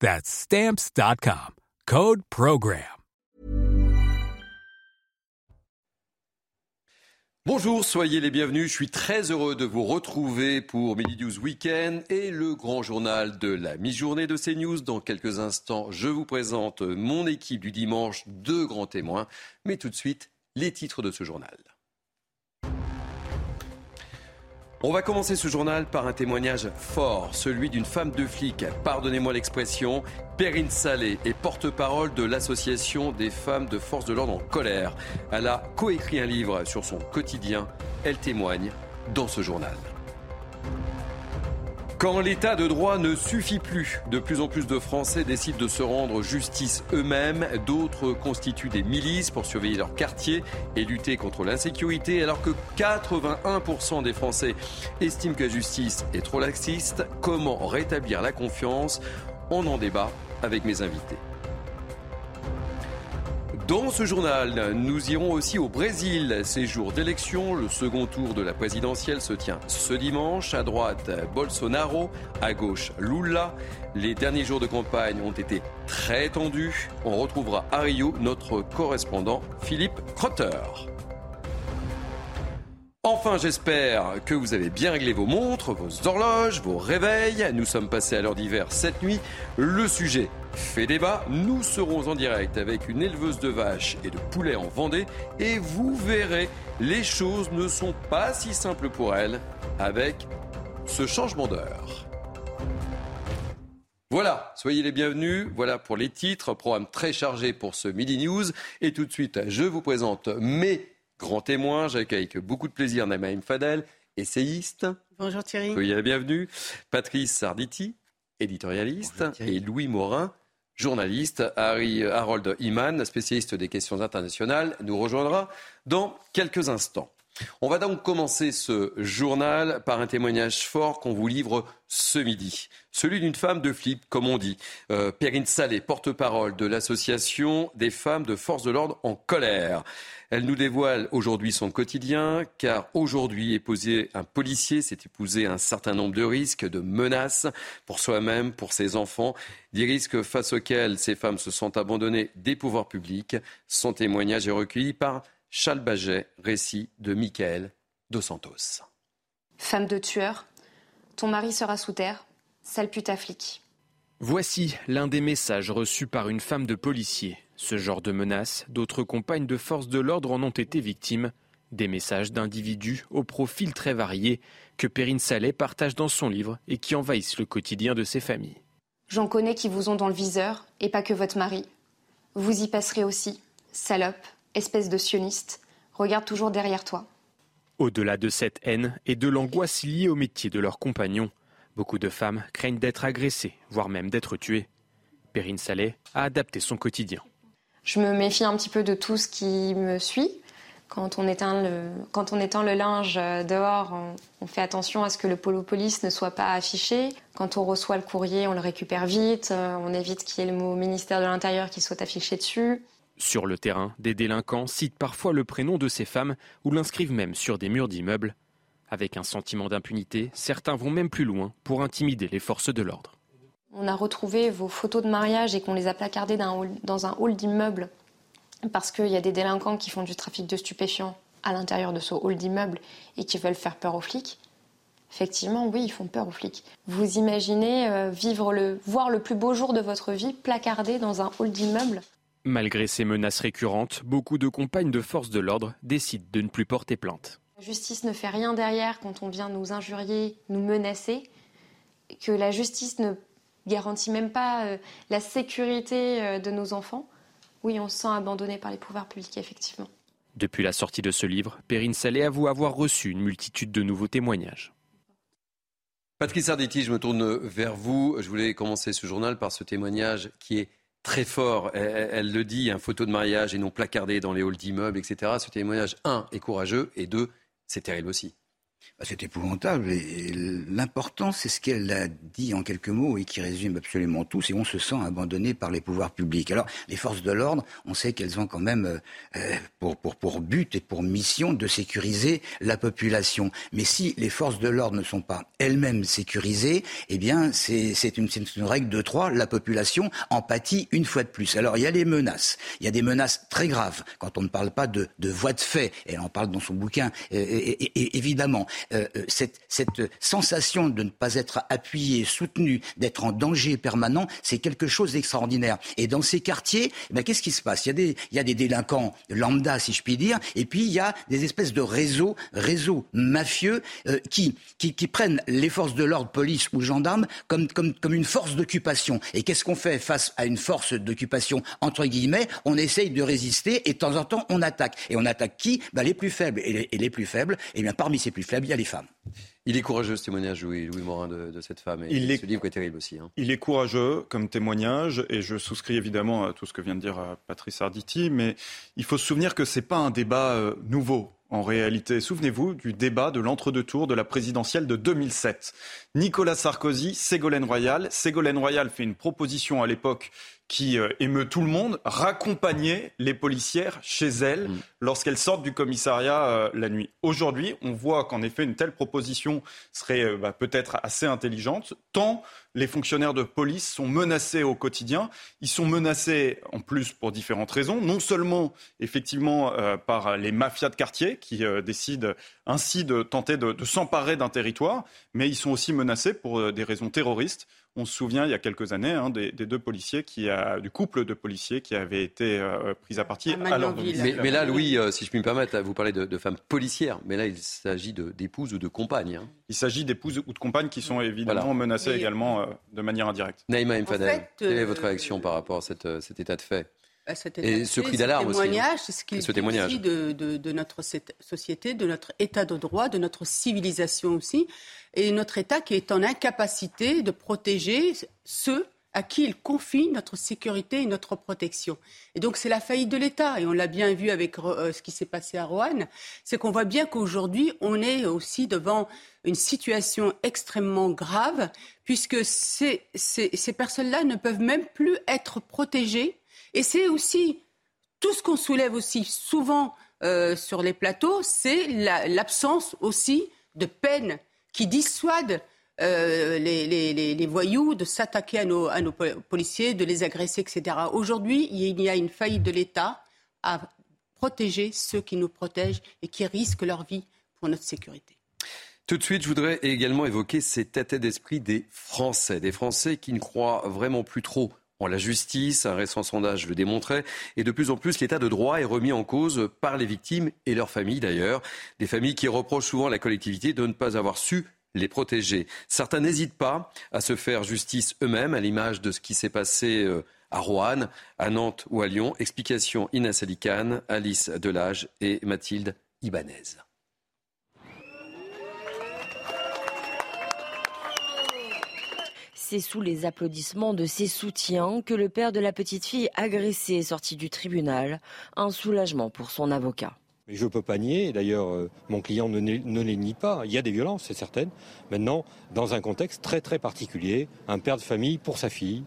That's stamps.com. Code Program. Bonjour, soyez les bienvenus. Je suis très heureux de vous retrouver pour Midi News Weekend et le grand journal de la mi-journée de CNews. Dans quelques instants, je vous présente mon équipe du dimanche, deux grands témoins. Mais tout de suite, les titres de ce journal. On va commencer ce journal par un témoignage fort, celui d'une femme de flic. Pardonnez-moi l'expression, Perrine Salé est porte-parole de l'association des femmes de force de l'ordre en colère. Elle a coécrit un livre sur son quotidien. Elle témoigne dans ce journal. Quand l'état de droit ne suffit plus, de plus en plus de Français décident de se rendre justice eux-mêmes. D'autres constituent des milices pour surveiller leur quartier et lutter contre l'insécurité, alors que 81% des Français estiment que la justice est trop laxiste. Comment rétablir la confiance? On en débat avec mes invités. Dans ce journal, nous irons aussi au Brésil. Ces jours d'élection, le second tour de la présidentielle se tient ce dimanche. À droite, Bolsonaro, à gauche, Lula. Les derniers jours de campagne ont été très tendus. On retrouvera à Rio notre correspondant Philippe Crotter. Enfin, j'espère que vous avez bien réglé vos montres, vos horloges, vos réveils. Nous sommes passés à l'heure d'hiver cette nuit. Le sujet fait débat. Nous serons en direct avec une éleveuse de vaches et de poulets en Vendée. Et vous verrez, les choses ne sont pas si simples pour elle avec ce changement d'heure. Voilà, soyez les bienvenus. Voilà pour les titres. Programme très chargé pour ce Midi News. Et tout de suite, je vous présente mes Grand témoin, j'accueille avec beaucoup de plaisir Namaim Fadel, essayiste. Bonjour Thierry. Soyez la bienvenue. Patrice Sarditi, éditorialiste. et Louis Morin, journaliste. Harry, Harold Iman, spécialiste des questions internationales, nous rejoindra dans quelques instants. On va donc commencer ce journal par un témoignage fort qu'on vous livre ce midi. Celui d'une femme de flip, comme on dit. Euh, Perrine Salé, porte-parole de l'association des femmes de force de l'ordre en colère. Elle nous dévoile aujourd'hui son quotidien, car aujourd'hui, épouser un policier, c'est épouser un certain nombre de risques, de menaces pour soi-même, pour ses enfants, des risques face auxquels ces femmes se sont abandonnées des pouvoirs publics. Son témoignage est recueilli par Charles Baget, récit de Michael Dos Santos. Femme de tueur, ton mari sera sous terre, sale pute à flic. Voici l'un des messages reçus par une femme de policier. Ce genre de menaces, d'autres compagnes de forces de l'ordre en ont été victimes. Des messages d'individus au profil très varié que Perrine Saleh partage dans son livre et qui envahissent le quotidien de ses familles. J'en connais qui vous ont dans le viseur, et pas que votre mari. Vous y passerez aussi. Salope, espèce de sioniste, regarde toujours derrière toi. Au-delà de cette haine et de l'angoisse liée au métier de leurs compagnons, beaucoup de femmes craignent d'être agressées, voire même d'être tuées. Perrine Saleh a adapté son quotidien je me méfie un petit peu de tout ce qui me suit. Quand on éteint le, quand on étend le linge dehors, on, fait attention à ce que le polo police ne soit pas affiché. Quand on reçoit le courrier, on le récupère vite. Euh, on évite qu'il y ait le mot ministère de l'Intérieur qui soit affiché dessus. Sur le terrain, des délinquants citent parfois le prénom de ces femmes ou l'inscrivent même sur des murs d'immeubles. Avec un sentiment d'impunité, certains vont même plus loin pour intimider les forces de l'ordre. On a retrouvé vos photos de mariage et qu'on les a placardées dans un hall d'immeuble parce qu'il y a des délinquants qui font du trafic de stupéfiants à l'intérieur de ce hall d'immeuble et qui veulent faire peur aux flics. Effectivement, oui, ils font peur aux flics. Vous imaginez euh, vivre le, voir le plus beau jour de votre vie placardé dans un hall d'immeuble? Malgré ces menaces récurrentes, beaucoup de compagnes de forces de l'ordre décident de ne plus porter plainte. La justice ne fait rien derrière quand on vient nous injurier, nous menacer, que la justice ne garantit même pas euh, la sécurité euh, de nos enfants. Oui, on se sent abandonné par les pouvoirs publics, effectivement. Depuis la sortie de ce livre, Perrine Salé avoue avoir reçu une multitude de nouveaux témoignages. Patrice Arditi, je me tourne vers vous. Je voulais commencer ce journal par ce témoignage qui est très fort. Elle, le dit, un photo de mariage et non placardé dans les halls d'immeubles, etc. Ce témoignage, un, est courageux et deux, c'est terrible aussi. Bah, c'est épouvantable. L'important, c'est ce qu'elle a dit en quelques mots et qui résume absolument tout. C'est on se sent abandonné par les pouvoirs publics. Alors, les forces de l'ordre, on sait qu'elles ont quand même euh, euh, pour, pour, pour but et pour mission de sécuriser la population. Mais si les forces de l'ordre ne sont pas elles-mêmes sécurisées, eh bien, c'est une, une règle de trois. La population en pâtit une fois de plus. Alors, il y a les menaces. Il y a des menaces très graves quand on ne parle pas de, de voies de fait. Elle en parle dans son bouquin, et, évidemment. Euh, euh, cette, sensation de ne pas être appuyé, soutenu, d'être en danger permanent, c'est quelque chose d'extraordinaire. Et dans ces quartiers, ben, qu'est-ce qui se passe? Il y, a des, il y a des délinquants lambda, si je puis dire, et puis il y a des espèces de réseaux, réseaux mafieux euh, qui, qui, qui, prennent les forces de l'ordre, police ou gendarmes, comme, comme, comme une force d'occupation. Et qu'est-ce qu'on fait face à une force d'occupation, entre guillemets? On essaye de résister et de temps en temps, on attaque. Et on attaque qui? Ben, Les plus faibles. Et les, et les plus faibles, eh bien parmi ces plus faibles, il y a les femmes. Il est courageux ce témoignage, Louis, Louis Morin, de, cette femme. Et il ce livre est terrible aussi. Hein. Il est courageux comme témoignage, et je souscris évidemment à tout ce que vient de dire euh, Patrice Arditi, mais il faut se souvenir que ce n'est pas un débat euh, nouveau. En réalité, souvenez-vous du débat de l'entre-deux tours de la présidentielle de 2007. Nicolas Sarkozy, Ségolène Royal. Ségolène Royal fait une proposition à l'époque qui euh, émeut tout le monde, raccompagner les policières chez elles mm. lorsqu'elles sortent du commissariat euh, la nuit. Aujourd'hui, on voit qu'en effet, une telle proposition serait euh, bah, peut-être assez intelligente, tant les fonctionnaires de police sont menacés au quotidien. Ils sont menacés en plus pour différentes raisons, non seulement effectivement par les mafias de quartier qui décident ainsi de tenter de, de s'emparer d'un territoire, mais ils sont aussi menacés pour des raisons terroristes on se souvient il y a quelques années hein, des, deux policiers qui a, du couple de policiers qui avaient été euh, pris à partie. À mais, là, Louis, euh, si je puis me permettre, vous parlez de, femmes policières, mais là il s'agit d'épouses ou de compagnes. Hein. Il s'agit d'épouses ou de compagnes qui sont évidemment menacées également euh, de manière indirecte. Naïma Mfadel, quelle est votre réaction par rapport à cet état de fait? Bah, et ce cri d'alarme aussi. Hein. C'est ce qui témoignage de, de, notre société, de notre état de droit, de notre civilisation aussi, et notre État qui est en incapacité de protéger ceux à qui il confie notre sécurité et notre protection. Et donc c'est la faillite de l'État. Et on l'a bien vu avec euh, ce qui s'est passé à Roanne. C'est qu'on voit bien qu'aujourd'hui, on est aussi devant une situation extrêmement grave, puisque ces personnes-là ne peuvent même plus être protégées et c'est aussi tout ce qu'on soulève aussi souvent euh, sur les plateaux, c'est l'absence aussi de peine qui dissuade euh, les, voyous de s'attaquer à nos, à nos, policiers, de les agresser, etc. Aujourd'hui, il y a une faillite de l'État à protéger ceux qui nous protègent et qui risquent leur vie pour notre sécurité. Tout de suite, je voudrais également évoquer cet état d'esprit des Français, des Français qui ne croient vraiment plus trop en la justice. Un récent sondage le démontrait. Et de plus en plus, l'état de droit est remis en cause par les victimes et leurs familles d'ailleurs. Des familles qui reprochent souvent à la collectivité de ne pas avoir su les protéger. Certains n'hésitent pas à se faire justice eux-mêmes, à l'image de ce qui s'est passé euh, à Rouen, à Nantes ou à Lyon. Explication Inès Alicane, Alice Delage et Mathilde Ibanez. C'est sous les applaudissements de ses soutiens que le père de la petite fille agressée est sorti du tribunal. Un soulagement pour son avocat. je ne peux pas nier, d'ailleurs euh, mon client ne, ne, les nie pas, il y a des violences, c'est certain. Maintenant, dans un contexte très très particulier, un père de famille pour sa fille,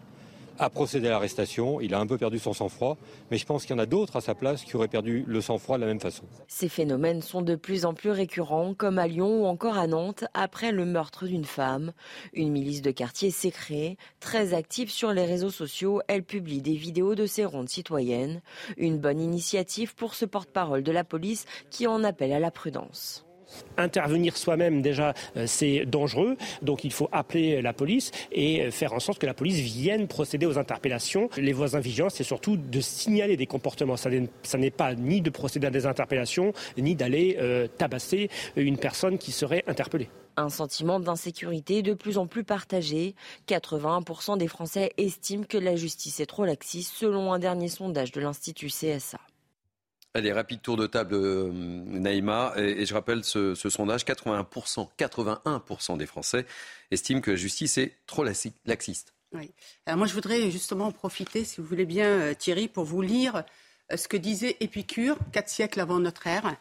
a procédé à l'arrestation. Il a un peu perdu son sang-froid, mais je pense qu'il y en a d'autres à sa place qui auraient perdu le sang-froid de la même façon. Ces phénomènes sont de plus en plus récurrents, comme à Lyon ou encore à Nantes, après le meurtre d'une femme. Une milice de quartier s'est créée, très active sur les réseaux sociaux. Elle publie des vidéos de ses rondes citoyennes. Une bonne initiative pour ce porte-parole de la police qui en appelle à la prudence Intervenir soi-même, déjà, euh, c'est dangereux. Donc il faut appeler la police et faire en sorte que la police vienne procéder aux interpellations. Les voisins vigilants, c'est surtout de signaler des comportements. Ça n'est pas ni de procéder à des interpellations, ni d'aller euh, tabasser une personne qui serait interpellée. Un sentiment d'insécurité de plus en plus partagé. 81% des Français estiment que la justice est trop laxiste, selon un dernier sondage de l'Institut CSA. Allez, rapide tour de table, euh, Naïma. Et, je rappelle ce, sondage 81%, 81% des Français estiment que la justice est trop laxiste. Oui. Alors moi, je voudrais justement en profiter, si vous voulez bien, euh, Thierry, pour vous lire euh, ce que disait Épicure, quatre siècles avant notre ère.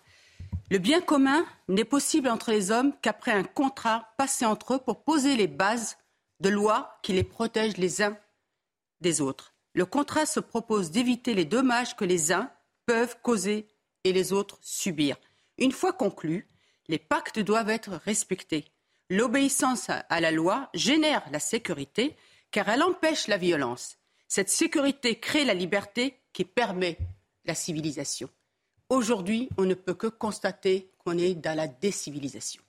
Le bien commun n'est possible entre les hommes qu'après un contrat passé entre eux pour poser les bases de lois qui les protègent les uns des autres. Le contrat se propose d'éviter les dommages que les uns peuvent causer et les autres subir. Une fois conclus, les pactes doivent être respectés. L'obéissance à la loi génère la sécurité car elle empêche la violence. Cette sécurité crée la liberté qui permet la civilisation. Aujourd'hui, on ne peut que constater qu'on est dans la décivilisation.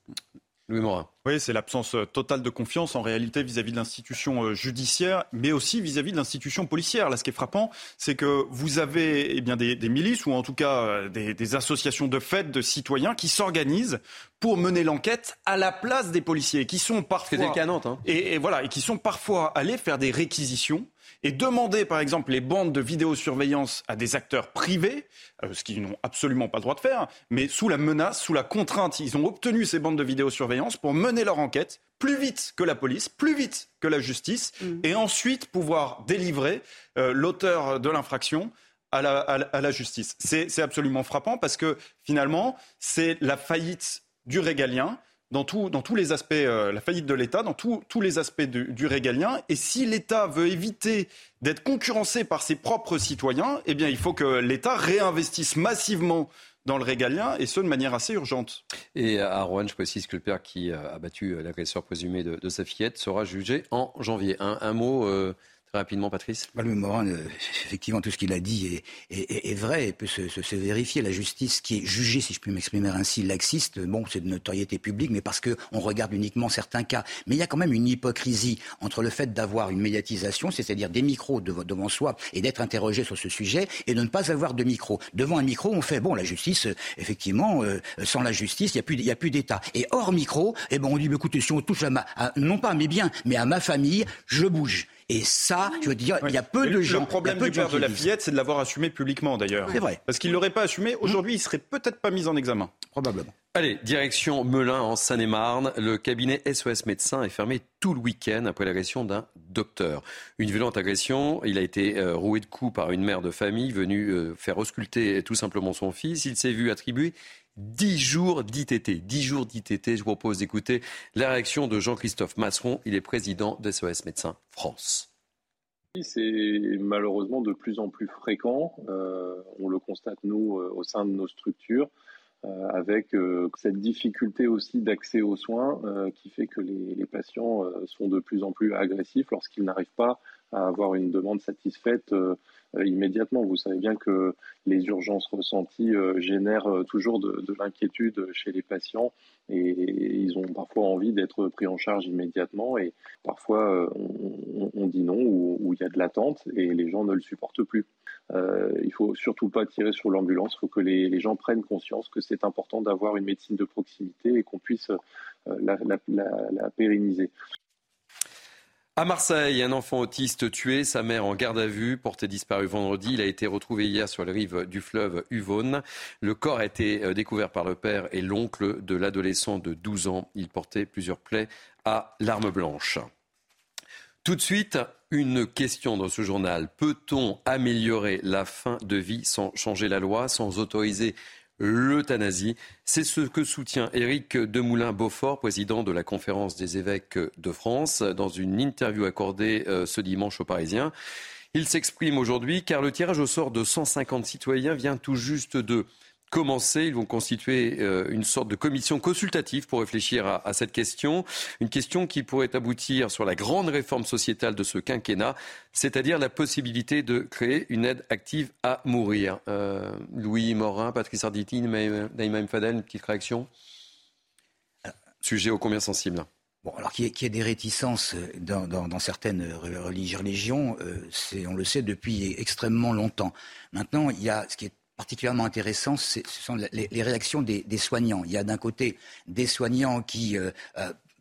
Oui, c'est l'absence euh, totale de confiance en réalité vis-à-vis de l'institution euh, judiciaire, mais aussi vis-à-vis de l'institution policière. Là, ce qui est frappant, c'est que vous avez eh bien, des, milices ou en tout cas euh, des, associations de fait de citoyens qui s'organisent pour mener l'enquête à la place des policiers, qui sont parfois hein. et, et voilà, et qui sont parfois allés faire des réquisitions et demander, par exemple, les bandes de vidéosurveillance à des acteurs privés, euh, ce qu'ils n'ont absolument pas le droit de faire, mais sous la menace, sous la contrainte, ils ont obtenu ces bandes de vidéosurveillance pour mener leur enquête plus vite que la police, plus vite que la justice, mm. et ensuite pouvoir délivrer euh, l'auteur de l'infraction à la, à la justice. C'est absolument frappant parce que finalement, c'est la faillite du régalien dans, tous les aspects, euh, la faillite de l'État, dans tous les aspects du, régalien. Et si l'État veut éviter d'être concurrencé par ses propres citoyens, eh bien, il faut que l'État réinvestisse massivement dans le régalien, et ce, de manière assez urgente. Et à Rouen, je précise que le père qui a battu l'agresseur présumé de, sa fillette sera jugé en janvier. Un, mot, euh, rapidement, Patrice bah, Le euh, effectivement, tout ce qu'il a dit est, vrai et peut se, vérifier. La justice qui est jugée, si je puis m'exprimer ainsi, laxiste, bon, c'est de notoriété publique, mais parce qu'on regarde uniquement certains cas. Mais il y a quand même une hypocrisie entre le fait d'avoir une médiatisation, c'est-à-dire des micros devant soi et d'être interrogé sur ce sujet, et de ne pas avoir de micro. Devant un micro, on fait, bon, la justice, effectivement, euh, sans la justice, il n'y a plus, d'État. Et hors micro, eh ben, on dit, écoutez, si on touche à ma, non pas à mes biens, mais à ma famille, je bouge. Et ça, je veux dire, il y a peu de gens. Le problème du père de la fillette, c'est de l'avoir assumé publiquement d'ailleurs. C'est vrai. Parce qu'il ne l'aurait pas assumé. Aujourd'hui, il serait peut-être pas mis en examen. Probablement. Allez, direction Melun en Seine-et-Marne. Le cabinet SOS Médecins est fermé tout le week-end après l'agression d'un docteur. Une violente agression. Il a été euh, roué de coups par une mère de famille venue euh, faire ausculter tout simplement son fils. Il s'est vu attribuer 10 jours d'ITT. 10 jours d'ITT. Je vous propose d'écouter la réaction de Jean-Christophe Masseron. Il est président de SOS Médecins France. C'est malheureusement de plus en plus fréquent. Euh, on le constate, nous, euh, au sein de nos structures, euh, avec cette difficulté aussi d'accès aux soins qui fait que les, les patients sont de plus en plus agressifs lorsqu'ils n'arrivent pas à avoir une demande satisfaite euh, immédiatement. Vous savez bien que les urgences ressenties euh, génèrent euh, toujours de, l'inquiétude chez les patients et, ils ont parfois envie d'être pris en charge immédiatement et parfois on, dit non ou, il y a de l'attente et les gens ne le supportent plus. Euh, il faut surtout pas tirer sur l'ambulance, il faut que les, gens prennent conscience que c'est important d'avoir une médecine de proximité et qu'on puisse la, la pérenniser. À Marseille, un enfant autiste tué, sa mère en garde à vue, porté disparu vendredi. Il a été retrouvé hier sur les rives du fleuve Uvonne. Le corps a été euh, découvert par le père et l'oncle de l'adolescent de 12 ans. Il portait plusieurs plaies à l'arme blanche. Tout de suite, une question dans ce journal. Peut-on améliorer la fin de vie sans changer la loi, sans autoriser l'euthanasie. C'est ce que soutient Éric Demoulin-Beaufort, président de la conférence des évêques de France, dans une interview accordée euh, ce dimanche aux Parisiens. Il s'exprime aujourd'hui car le tirage au sort de 150 citoyens vient tout juste de commencer. Ils vont constituer euh, une sorte de commission consultative pour réfléchir à, cette question. Une question qui pourrait aboutir sur la grande réforme sociétale de ce quinquennat, c'est-à-dire la possibilité de créer une aide active à mourir. Euh, Louis Morin, Patrice Arditi, Naïma Fadel, une petite réaction? Sujet ô combien sensible? Bon, alors qu'il y, ait des réticences dans, certaines religions, c'est, on le sait depuis extrêmement longtemps. Maintenant, il y a ce qui est particulièrement intéressant, ce sont les, réactions des, soignants. Il y a d'un côté des soignants qui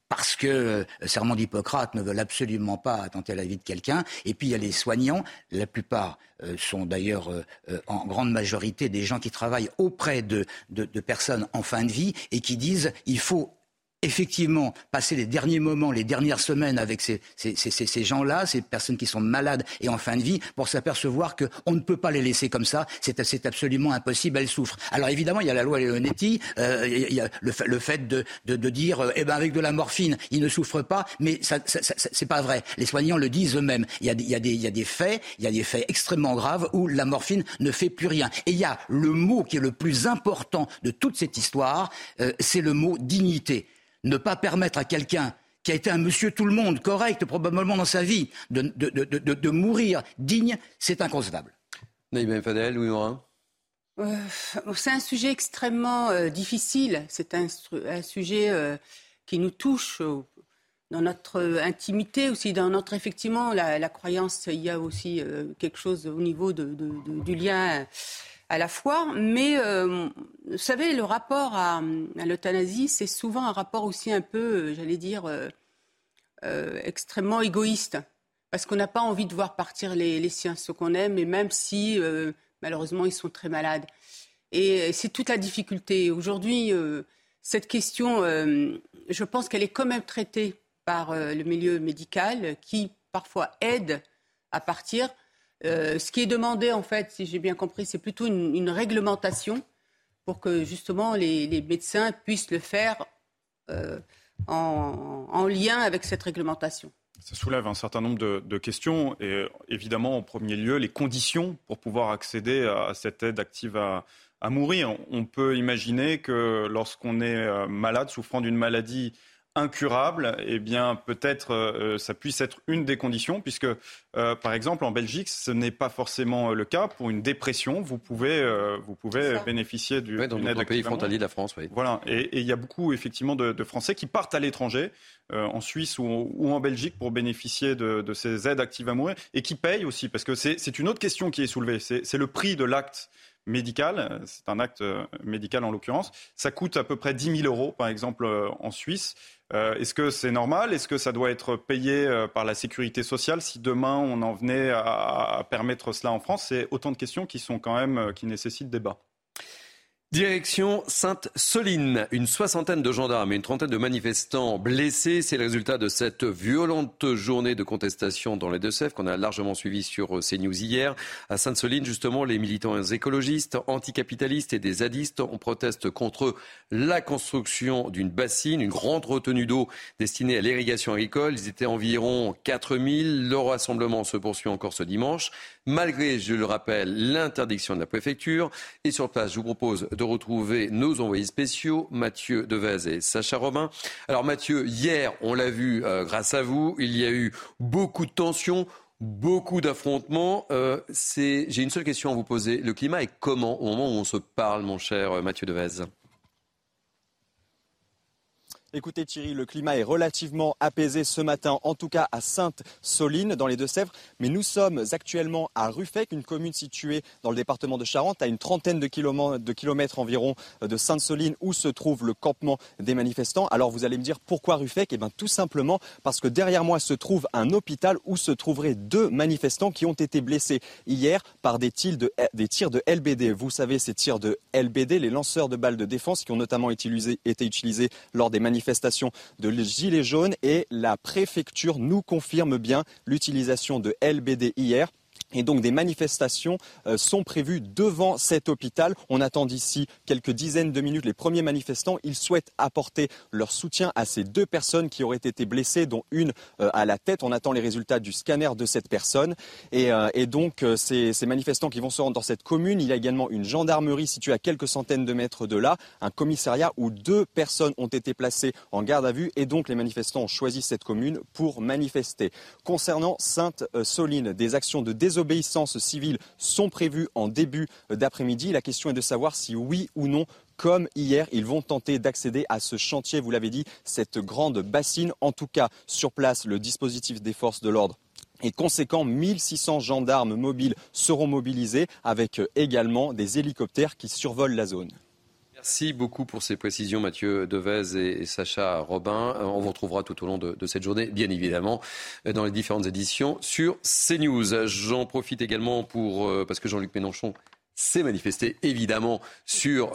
parce que euh, serment d'Hippocrate ne veulent absolument pas attenter à la vie de quelqu'un. Et puis il y a les soignants, la plupart euh, sont d'ailleurs euh, en grande majorité des gens qui travaillent auprès de, de, personnes en fin de vie et qui disent il faut effectivement passer les derniers moments, les dernières semaines avec ces, ces, ces, ces gens-là, ces personnes qui sont malades et en fin de vie, pour s'apercevoir qu'on ne peut pas les laisser comme ça, c'est absolument impossible, elles souffrent. Alors évidemment, il y a la loi Leonetti, euh, il y a le, le fait de, de, de dire, euh, eh ben avec de la morphine, ils ne souffrent pas, mais ça, ça, ça c'est pas vrai. Les soignants le disent eux-mêmes. Il y, a, il, y a des, il y a des faits, il y a des faits extrêmement graves où la morphine ne fait plus rien. Et il y a le mot qui est le plus important de toute cette histoire, euh, c'est le mot dignité ne pas permettre à quelqu'un qui a été un monsieur tout le monde, correct probablement dans sa vie, de, de, mourir digne, c'est inconcevable. Naïm Fadel, Louis Morin euh, C'est un sujet extrêmement euh, difficile. C'est un, sujet euh, qui nous touche dans notre intimité aussi, dans notre effectivement la, croyance. Il y a aussi quelque chose au niveau du lien à la fois. Mais euh, vous savez, le rapport à, l'euthanasie, c'est souvent un rapport aussi un peu, euh, j'allais dire, euh, extrêmement égoïste. Parce qu'on n'a pas envie de voir partir les, siens, ceux qu'on aime, et même si malheureusement ils sont très malades. Et c'est toute la difficulté. Aujourd'hui, cette question, je pense qu'elle est quand même traitée par le milieu médical qui parfois aide à partir. Euh, ce qui est demandé, en fait, si j'ai bien compris, c'est plutôt une, réglementation pour que justement les, médecins puissent le faire euh, en, lien avec cette réglementation. Ça soulève un certain nombre de, questions et évidemment, en premier lieu, les conditions pour pouvoir accéder à cette aide active à, mourir. On peut imaginer que lorsqu'on est euh, malade, souffrant d'une maladie incurable, eh bien peut-être euh, ça puisse être une des conditions, puisque euh, par exemple en Belgique, ce n'est pas forcément le cas. Pour une dépression, vous pouvez, euh, vous pouvez bénéficier du, oui, dans notre pays frontalier de la France. Oui. Voilà, et il y a beaucoup effectivement de, Français qui partent à l'étranger, en Suisse ou, ou, en Belgique, pour bénéficier de, de, ces aides actives à mourir, et qui payent aussi, parce que c'est une autre question qui est soulevée, c'est le prix de l'acte médical, c'est un acte médical en l'occurrence, ça coûte à peu près 10 000 euros, par exemple, en Suisse. Euh, est-ce que c'est normal? Est-ce que ça doit être payé euh, par la sécurité sociale si demain on en venait à, permettre cela en France? C'est autant de questions qui sont quand même euh, qui nécessitent débat. Direction Sainte-Soline. Une soixantaine de gendarmes et une trentaine de manifestants blessés. C'est le résultat de cette violente journée de contestation dans les Deux-Sèvres qu'on a largement suivi sur CNews hier. À Sainte-Soline, justement, les militants écologistes, anticapitalistes et des zadistes, ont protesté contre la construction d'une bassine, une grande retenue d'eau destinée à l'irrigation agricole. Ils étaient environ 4000. Le rassemblement se poursuit encore ce dimanche, malgré, je le rappelle, l'interdiction de la préfecture. Et sur place, je vous propose de retrouver nos envoyés spéciaux, Mathieu Devez et Sacha Robin. Alors Mathieu, hier, on l'a vu euh, grâce à vous, il y a eu beaucoup de tensions, beaucoup d'affrontements. Euh, j'ai une seule question à vous poser. Le climat est comment au moment où on se parle, mon cher euh, Mathieu Devez? Écoutez Thierry, le climat est relativement apaisé ce matin, en tout cas à Sainte-Soline, dans les Deux-Sèvres. Mais nous sommes actuellement à Ruffec, une commune située dans le département de Charente, à une trentaine de kilomètres, environ de Sainte-Soline, où se trouve le campement des manifestants. Alors vous allez me dire pourquoi Ruffec? Eh bien tout simplement parce que derrière moi se trouve un hôpital où se trouveraient deux manifestants qui ont été blessés hier par des tirs de, LBD. Vous savez, ces tirs de LBD, les lanceurs de balles de défense qui ont notamment été utilisés lors des manifestations manifestation de Gilets jaunes et la préfecture nous confirme bien l'utilisation de LBD hier. Et donc des manifestations euh, sont prévues devant cet hôpital. On attend d'ici quelques dizaines de minutes les premiers manifestants. Ils souhaitent apporter leur soutien à ces deux personnes qui auraient été blessées, dont une euh, à la tête. On attend les résultats du scanner de cette personne. Et, euh, donc ces, ces, manifestants qui vont se rendre dans cette commune, il y a également une gendarmerie située à quelques centaines de mètres de là, un commissariat où deux personnes ont été placées en garde à vue. Et donc les manifestants ont choisi cette commune pour manifester. Concernant Sainte-Soline, des actions de désolation désobéissances civiles sont prévues en début d'après-midi. La question est de savoir si oui ou non comme hier, ils vont tenter d'accéder à ce chantier, vous l'avez dit, cette grande bassine. En tout cas, sur place, le dispositif des forces de l'ordre est conséquent, 1600 gendarmes mobiles seront mobilisés avec également des hélicoptères qui survolent la zone. Merci beaucoup pour ces précisions, Mathieu Devez et, Sacha Robin. Euh, on vous retrouvera tout au long de, cette journée, bien évidemment, euh, dans les différentes éditions sur CNews. J'en profite également pour, euh, parce que Jean-Luc Mélenchon s'est manifesté évidemment sur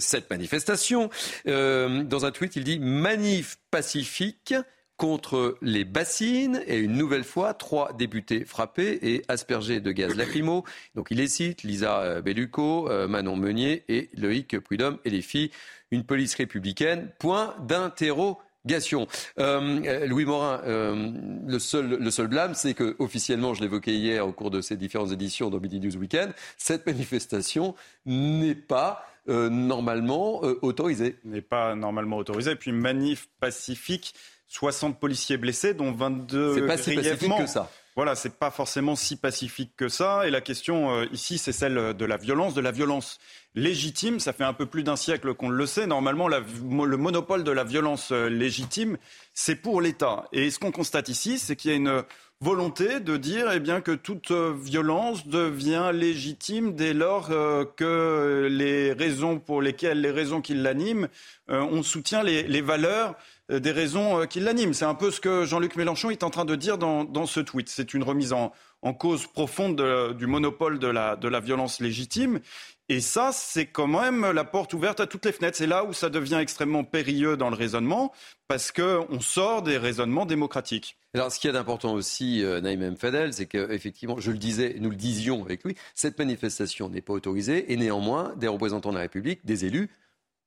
cette manifestation. dans un tweet, il dit manif pacifique contre les bassines et une nouvelle fois trois députés frappés et aspergés de gaz lacrymo. Donc il les cite Lisa euh, Bellucco, euh, Manon Meunier et Loïc Prudhomme et les filles. Une police républicaine. Point d'interrogation. Euh, Louis Morin, le, seul, le seul blâme, c'est que officiellement, je l'évoquais hier au cours de ces différentes éditions dans News Weekend, cette manifestation n'est pas normalement autorisée. N'est pas normalement autorisée. Et puis manif pacifique 60 policiers blessés, dont 22 C'est pas si pacifique que ça. Voilà, c'est pas forcément si pacifique que ça. Et la question euh, ici, c'est celle de la violence, de la violence légitime. Ça fait un peu plus d'un siècle qu'on le sait. Normalement, le monopole de la violence euh, légitime, c'est pour l'État. Et ce qu'on constate ici, c'est qu'il y a une volonté de dire eh bien, que toute euh, violence devient légitime dès lors que les raisons pour lesquelles, les raisons qui l'animent, on soutient les, les valeurs euh, des raisons euh, qui l'animent. C'est un peu ce que Jean-Luc Mélenchon est en train de dire dans, ce tweet. C'est une remise en, cause profonde du monopole de la, de la violence légitime. Et ça, c'est quand même la porte ouverte à toutes les fenêtres. C'est là où ça devient extrêmement périlleux dans le raisonnement, parce qu'on sort des raisonnements démocratiques. Alors, ce qui est d'important aussi, euh, Naïm Fadel, c'est qu'effectivement, je le disais, nous le disions avec lui, cette manifestation n'est pas autorisée, et néanmoins, des représentants de la République, des élus,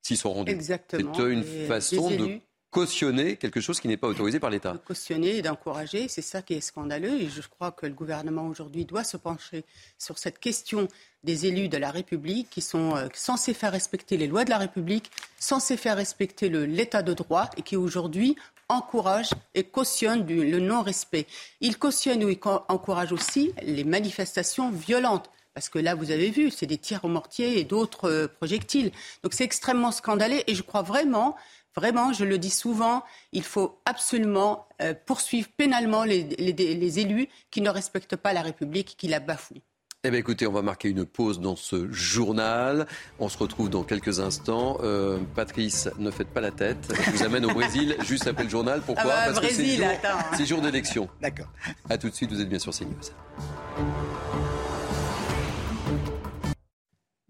s'y sont rendus. Exactement. C'est une façon de cautionner quelque chose qui n'est pas autorisé par l'État. Cautionner et d'encourager, c'est ça qui est scandaleux. Et je crois que le gouvernement aujourd'hui doit se pencher sur cette question des élus de la République qui sont euh, censés faire respecter les lois de la République, censés faire respecter l'État de droit et qui aujourd'hui encouragent et cautionnent le non-respect. Ils cautionnent ou ils encouragent aussi les manifestations violentes. Parce que là, vous avez vu, c'est des tirs au mortier et d'autres euh, projectiles. Donc c'est extrêmement scandaleux et je crois vraiment Vraiment, je le dis souvent, il faut absolument euh, poursuivre pénalement les, élus qui ne respectent pas la République, qui la bafouent. Eh bien, écoutez, on va marquer une pause dans ce journal. On se retrouve dans quelques instants. Euh, Patrice, ne faites pas la tête. Je vous amène au Brésil juste après le journal. Pourquoi ah bah, Parce que c'est jour, jour d'élection. D'accord. À tout de suite, vous êtes bien sur CNews.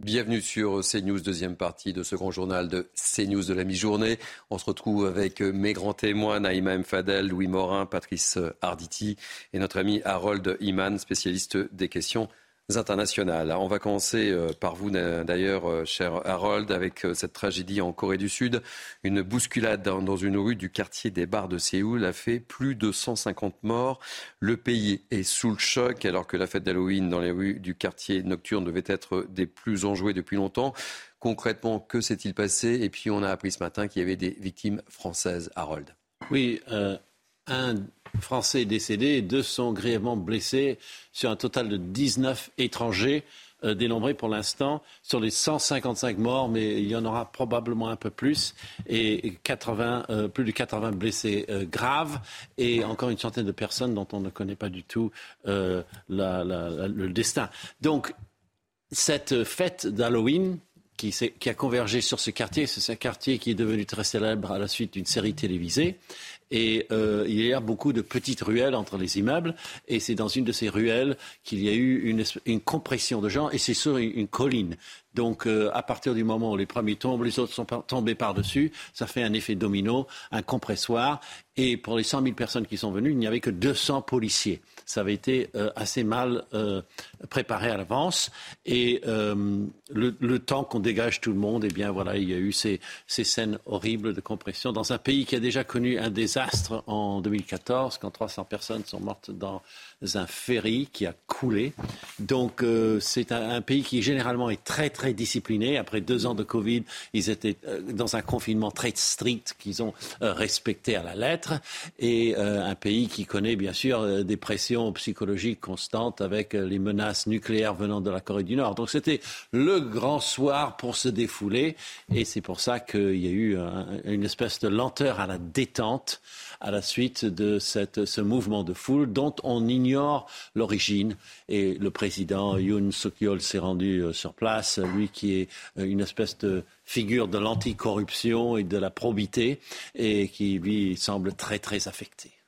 Bienvenue sur CNews, deuxième partie de ce grand journal de CNews de la mi-journée. On se retrouve avec mes grands témoins, Naïma M. Fadel, Louis Morin, Patrice Arditi et notre ami Harold Iman, spécialiste des questions internationales. On va commencer euh, par vous d'ailleurs, euh, cher Harold, avec euh, cette tragédie en Corée du Sud. Une bousculade dans une rue du quartier des bars de Séoul a fait plus de 150 morts. Le pays est sous le choc alors que la fête d'Halloween dans les rues du quartier nocturne devait être des plus enjouées depuis longtemps. Concrètement, que s'est-il passé? Et puis on a appris ce matin qu'il y avait des victimes françaises, Harold. Oui, un Français décédés et deux sont grièvement blessés sur un total de 19 étrangers euh, dénombrés pour l'instant sur les 155 morts, mais il y en aura probablement un peu plus, et 80, euh, plus de 80 blessés euh, graves, et encore une centaine de personnes dont on ne connaît pas du tout le destin. Donc, cette fête d'Halloween, qui, a convergé sur ce quartier. C'est un quartier qui est devenu très célèbre à la suite d'une série télévisée. Et euh, il y a beaucoup de petites ruelles entre les immeubles. Et c'est dans une de ces ruelles qu'il y a eu une, compression de gens. Et c'est sur une, colline. Donc, euh, à partir du moment où les premiers tombent, les autres sont tombés par-dessus. Ça fait un effet domino, un compressoire. Et pour les 100 000 personnes qui sont venues, il n'y avait que 200 policiers. Ça avait été euh, assez mal préparé à l'avance. Et le, le, temps qu'on dégage tout le monde, eh bien voilà, il y a eu ces, ces scènes horribles de compression dans un pays qui a déjà connu un désastre désastre en 2014 quand 300 personnes sont mortes dans un ferry qui a coulé. Donc euh, c'est un, pays qui généralement est très très discipliné. Après deux ans de Covid, ils étaient euh, dans un confinement très strict qu'ils ont euh, respecté à la lettre. Et un pays qui connaît bien sûr des pressions psychologiques constantes avec les menaces nucléaires venant de la Corée du Nord. Donc c'était le grand soir pour se défouler. Et c'est pour ça qu'il y a eu une espèce de lenteur à la détente à la suite de ce mouvement de foule dont on ignore l'origine. Et le président Yoon Suk-yeol s'est rendu euh, sur place, lui qui est euh, une espèce de figure de l'anticorruption et de la probité et qui, lui, semble très, très affecté.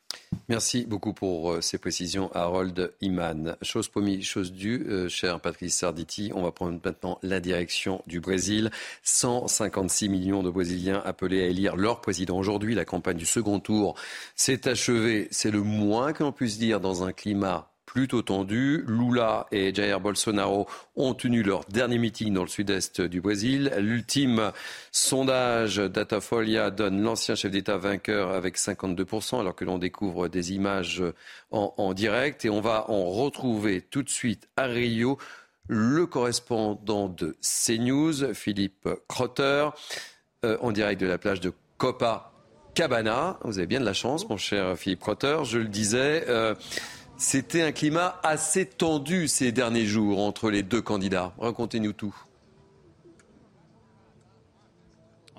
Merci beaucoup pour euh, ces précisions, Harold Iman. Chose promis, chose due, euh, cher Patrice Sarditi. On va prendre maintenant la direction du Brésil. 156 millions de Brésiliens appelés à élire leur président aujourd'hui. La campagne du second tour s'est achevée. C'est le moins que l'on puisse dire dans un climat plutôt tendu. Lula et Jair Bolsonaro ont tenu leur dernier meeting dans le sud-est du Brésil. L'ultime sondage Datafolia donne l'ancien chef d'État vainqueur avec 52%, alors que l'on découvre des images en, direct. Et on va en retrouver tout de suite à Rio le correspondant de CNews, Philippe Crotter, euh, en direct de la plage de Copacabana. Vous avez bien de la chance, mon cher Philippe Crotter. Je le disais. Euh, c'était un climat assez tendu ces derniers jours entre les deux candidats. Racontez-nous tout.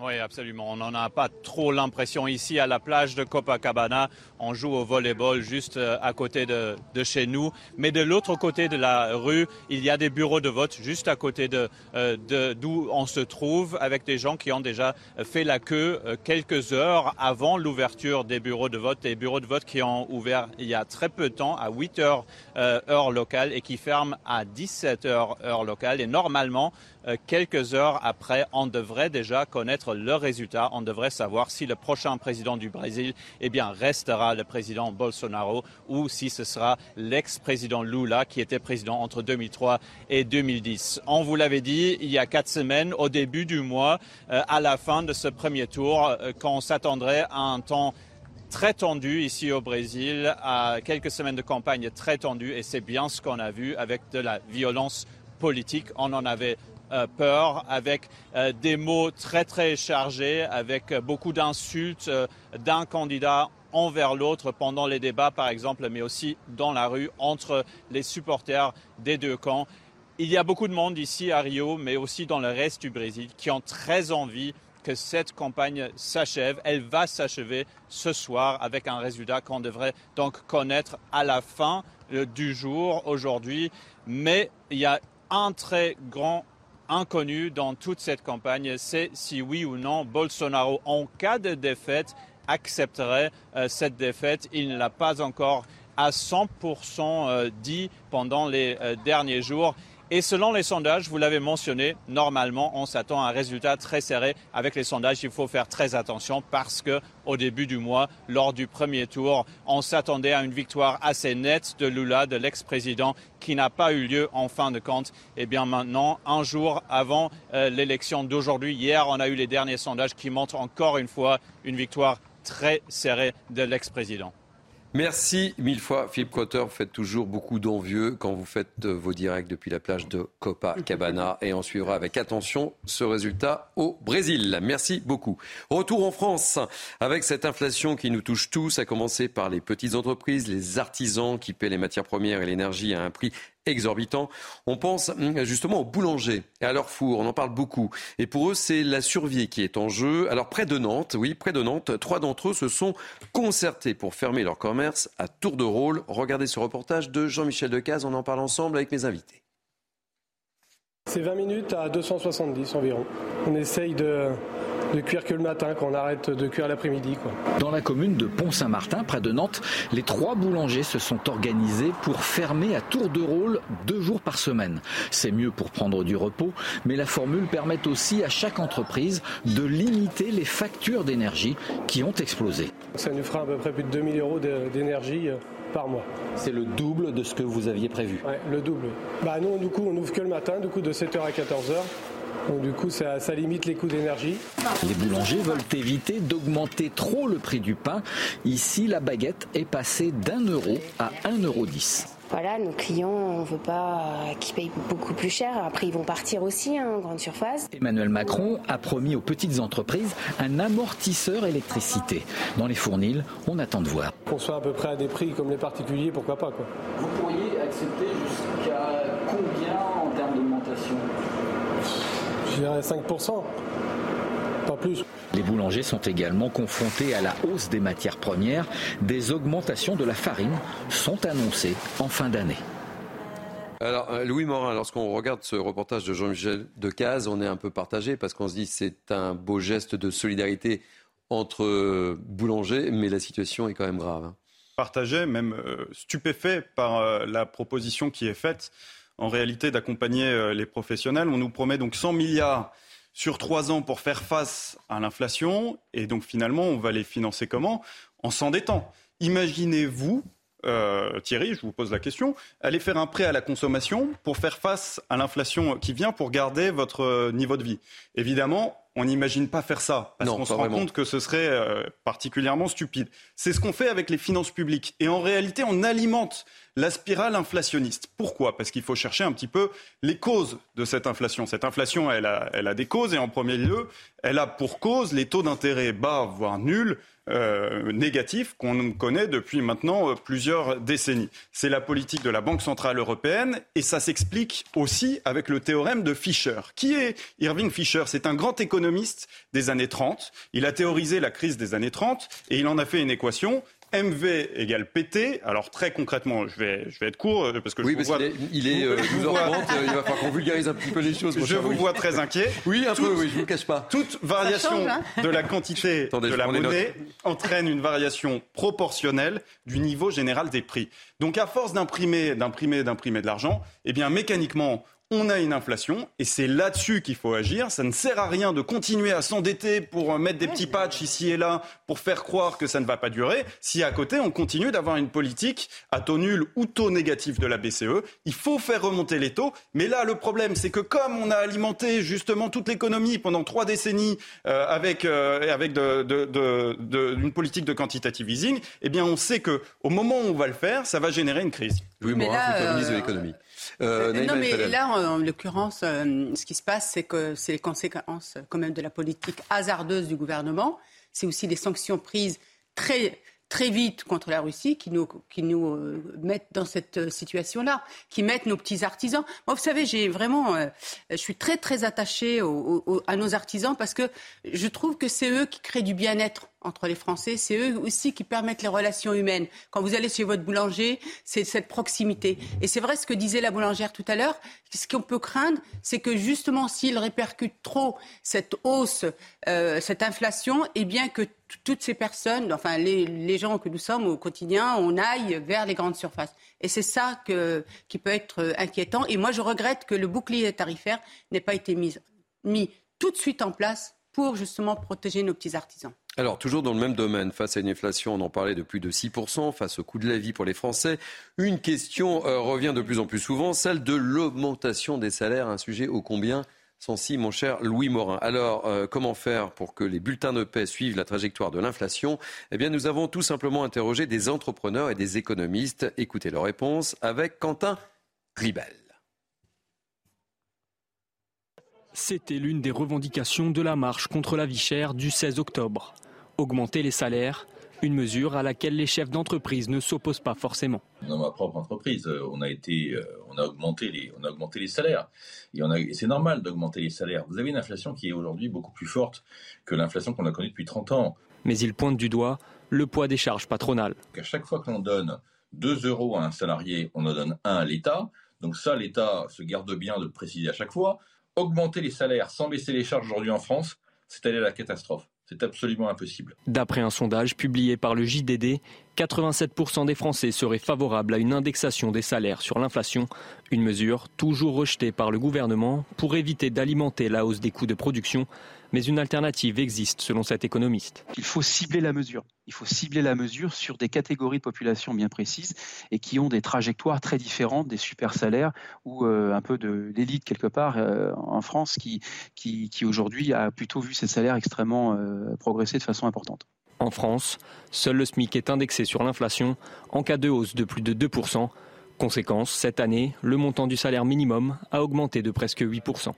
Oui, absolument. On n'en a pas trop l'impression ici à la plage de Copacabana. On joue au volleyball juste euh, à côté de, chez nous. Mais de l'autre côté de la rue, il y a des bureaux de vote juste à côté de, euh, d'où on se trouve avec des gens qui ont déjà fait la queue euh, quelques heures avant l'ouverture des bureaux de vote. Des bureaux de vote qui ont ouvert il y a très peu de temps, à 8 heures heure locale, et qui ferment à 17 heures heure locale. Et normalement, euh, quelques heures après, on devrait déjà connaître le résultat. On devrait savoir si le prochain président du Brésil eh bien, restera le président Bolsonaro ou si ce sera l'ex-président Lula qui était président entre 2003 et 2010. On vous l'avait dit il y a quatre semaines, au début du mois, euh, à la fin de ce premier tour, euh, qu'on s'attendrait à un temps très tendu ici au Brésil, à quelques semaines de campagne très tendues, et c'est bien ce qu'on a vu avec de la violence politique. On en avait euh, peur, avec euh, des mots très très chargés, avec beaucoup d'insultes euh, d'un candidat envers l'autre pendant les débats, par exemple, mais aussi dans la rue entre les supporters des deux camps. Il y a beaucoup de monde ici à Rio, mais aussi dans le reste du Brésil, qui ont très envie que cette campagne s'achève. Elle va s'achever ce soir avec un résultat qu'on devrait donc connaître à la fin du jour aujourd'hui. Mais il y a un très grand inconnu dans toute cette campagne, c'est si oui ou non Bolsonaro, en cas de défaite, accepterait euh, cette défaite. Il ne l'a pas encore à 100% euh, dit pendant les euh, derniers jours. Et selon les sondages, vous l'avez mentionné, normalement, on s'attend à un résultat très serré. Avec les sondages, il faut faire très attention parce que au début du mois, lors du premier tour, on s'attendait à une victoire assez nette de Lula, de l'ex-président, qui n'a pas eu lieu en fin de compte. Et eh bien maintenant, un jour avant euh, l'élection d'aujourd'hui, hier, on a eu les derniers sondages qui montrent encore une fois une victoire très serrée de l'ex-président. Merci mille fois, Philippe Cotter. Vous faites toujours beaucoup d'envieux quand vous faites euh, vos directs depuis la plage de Copacabana. Et on suivra avec attention ce résultat au Brésil. Merci beaucoup. Retour en France avec cette inflation qui nous touche tous, à commencer par les petites entreprises, les artisans qui paient les matières premières et l'énergie à un prix exorbitant. On pense hum, justement aux boulangers et à leur four, on en parle beaucoup. Et pour eux, c'est la survie qui est en jeu. Alors près de Nantes, oui, près de Nantes, trois d'entre eux se sont concertés pour fermer leur commerce à tour de rôle. Regardez ce reportage de Jean-Michel Decaze, on en parle ensemble avec mes invités. C'est 20 minutes à 270 environ. On essaye de de cuire que le matin, quand on arrête de cuire l'après-midi. Dans la commune de Pont-Saint-Martin, près de Nantes, les trois boulangers se sont organisés pour fermer à tour de rôle deux jours par semaine. C'est mieux pour prendre du repos, mais la formule permet aussi à chaque entreprise de limiter les factures d'énergie qui ont explosé. Ça nous fera à peu près plus de 2000 euros d'énergie euh, par mois. C'est le double de ce que vous aviez prévu Oui, le double. Bah nous, du coup, on ouvre que le matin, du coup, de 7h à 14h. Donc du coup, ça, ça limite les coûts d'énergie. Les boulangers veulent éviter d'augmenter trop le prix du pain. Ici, la baguette est passée d'un euro à 1,10 euro. Voilà, nos clients, on ne veut pas qu'ils payent beaucoup plus cher. Après, ils vont partir aussi hein, en grande surface. Emmanuel Macron a promis aux petites entreprises un amortisseur électricité. Dans les fournils, on attend de voir. Qu'on soit à peu près à des prix comme les particuliers, pourquoi pas quoi. Vous pourriez accepter jusqu'à combien en termes d'augmentation Je dirais 5%, pas plus. Les boulangers sont également confrontés à la hausse des matières premières. Des augmentations de la farine sont annoncées en fin d'année. Alors, euh, Louis Morin, lorsqu'on regarde ce reportage de Jean-Michel Decaze, on est un peu partagé parce qu'on se dit que c'est un beau geste de solidarité entre boulangers, mais la situation est quand même grave. Hein. Partagé, même euh, stupéfait par euh, la proposition qui est faite, en réalité, d'accompagner les professionnels. On nous promet donc 100 milliards sur trois ans pour faire face à l'inflation. Et donc finalement, on va les financer comment? En s'endettant. Imaginez-vous, euh, Thierry, je vous pose la question, aller faire un prêt à la consommation pour faire face à l'inflation qui vient pour garder votre niveau de vie. Évidemment, on n'imagine pas faire ça, parce qu'on se rend compte que ce serait euh, particulièrement stupide. C'est ce qu'on fait avec les finances publiques. Et en réalité, on alimente la spirale inflationniste. Pourquoi? Parce qu'il faut chercher un petit peu les causes de cette inflation. Cette inflation, elle a, elle a des causes, et en premier lieu, elle a pour cause les taux d'intérêt bas, voire nuls, euh, négatif qu'on connaît depuis maintenant euh, plusieurs décennies. C'est la politique de la Banque centrale européenne et ça s'explique aussi avec le théorème de Fischer. Qui est Irving Fischer? C'est un grand économiste des années 30. Il a théorisé la crise des années 30 et il en a fait une équation MV égale PT. Alors très concrètement, je vais, je vais être court euh, parce que oui, je vous vois. il est, 12h30, euh, il va falloir qu'on vulgarise un petit peu les choses. Je vous vois très inquiet. Oui, un peu, oui, je vous cache pas. Toute variation hein. de la quantité de la monnaie entraîne une variation proportionnelle du niveau général des prix. Donc à force d'imprimer, d'imprimer, d'imprimer de l'argent, eh bien mécaniquement, on a une inflation et c'est là-dessus qu'il faut agir. Ça ne sert à rien de continuer à s'endetter pour mettre des petits patchs ici et là pour faire croire que ça ne va pas durer si à côté on continue d'avoir une politique à taux nul ou taux négatif de la BCE. Il faut faire remonter les taux. Mais là, le problème, c'est que comme on a alimenté justement toute l'économie pendant trois décennies euh, avec, euh, avec une politique de quantitative easing, eh bien on sait qu'au moment où on va le faire, ça va générer une crise. Oui, Morin, là, de l'économie. Euh, non, mais là, en, l'occurrence, euh, ce qui se passe, c'est que c'est les conséquences quand même de la politique hasardeuse du gouvernement. C'est aussi les sanctions prises très très vite contre la Russie qui nous, qui nous euh, mettent dans cette situation-là, qui mettent nos petits artisans. Moi, vous savez, j'ai vraiment, je suis très très attachée à nos artisans parce que je trouve que c'est eux qui créent du bien-être entre les Français, c'est eux aussi qui permettent les relations humaines. Quand vous allez chez votre boulanger, c'est cette proximité. Et c'est vrai ce que disait la boulangère tout à l'heure, ce qu'on peut craindre, c'est que justement s'il répercute trop cette hausse, euh, cette inflation, et eh bien que toutes ces personnes, enfin les, gens que nous sommes au quotidien, on aille vers les grandes surfaces. Et c'est ça qui peut être inquiétant. Et moi, je regrette que le bouclier tarifaire n'ait pas été mis, mis tout de suite en place pour justement protéger nos petits artisans. Alors, toujours dans le même domaine, face à une inflation, on en parlait de plus de 6%, face au coût de la vie pour les Français, une question euh, revient de plus en plus souvent, celle de l'augmentation des salaires, un sujet ô combien sensible, mon cher Louis Morin. Alors, euh, comment faire pour que les bulletins de paix suivent la trajectoire de l'inflation? Eh bien, nous avons tout simplement interrogé des entrepreneurs et des économistes. Écoutez leurs réponses avec Quentin Ribel. C'était l'une des revendications de la marche contre la vie chère du 16 octobre. Augmenter les salaires, une mesure à laquelle les chefs d'entreprise ne s'opposent pas forcément. Dans ma propre entreprise, euh, on a été, euh, on a augmenté les, on a augmenté les salaires. Et, c'est normal d'augmenter les salaires. Vous avez une inflation qui est aujourd'hui beaucoup plus forte que l'inflation qu'on a connue depuis 30 ans. Mais il pointe du doigt le poids des charges patronales. À chaque fois que l'on donne 2 euros à un salarié, on en donne 1 à l'État. Donc ça, l'État se garde bien de le préciser à chaque fois augmenter les salaires sans baisser les charges aujourd'hui en France, c'est aller à la catastrophe. C'est absolument impossible. D'après un sondage publié par le JDD, 87% des Français seraient favorables à une indexation des salaires sur l'inflation, une mesure toujours rejetée par le gouvernement pour éviter d'alimenter la hausse des coûts de production. Mais une alternative existe selon cet économiste. Il faut cibler la mesure. Il faut cibler la mesure sur des catégories de population bien précises et qui ont des trajectoires très différentes des super salaires ou euh, un peu de l'élite quelque part euh, en France qui, qui, qui aujourd'hui a plutôt vu ses salaires extrêmement euh, progresser de façon importante. En France, seul le SMIC est indexé sur l'inflation en cas de hausse de plus de 2%. Conséquence, cette année, le montant du salaire minimum a augmenté de presque 8%.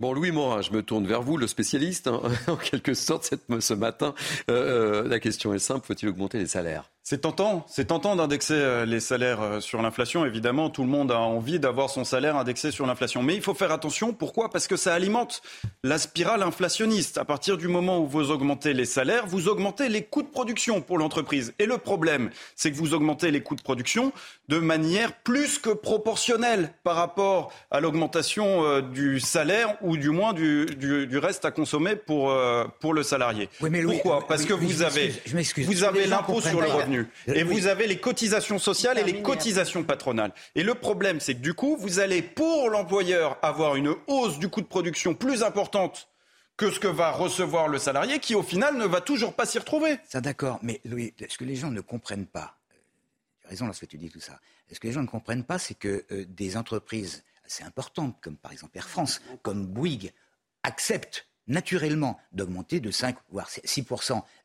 Bon, Louis Morin, je me tourne vers vous, le spécialiste, hein, en quelque sorte, ce matin. Euh, euh, la question est simple, faut-il augmenter les salaires? C'est tentant, c'est tentant d'indexer euh, les salaires euh, sur l'inflation. Évidemment, tout le monde a envie d'avoir son salaire indexé sur l'inflation. Mais il faut faire attention. Pourquoi? Parce que ça alimente la spirale inflationniste. À partir du moment où vous augmentez les salaires, vous augmentez les coûts de production pour l'entreprise. Et le problème, c'est que vous augmentez les coûts de production de manière plus que proportionnelle par rapport à l'augmentation euh, du salaire ou du moins du, reste à consommer pour, pour le salarié. Pourquoi? Parce que vous avez, vous avez l'impôt sur le revenu. Et vous avez les cotisations sociales et les cotisations patronales. Et le problème, c'est que du coup, vous allez, pour l'employeur, avoir une hausse du coût de production plus importante que ce que va recevoir le salarié, qui au final ne va toujours pas s'y retrouver. Ça d'accord, mais Louis, ce que les gens ne comprennent pas, euh, tu as raison lorsque tu dis tout ça, ce que les gens ne comprennent pas, c'est que euh, des entreprises assez importantes, comme par exemple Air France, comme Bouygues, acceptent naturellement d'augmenter de 5 voire 6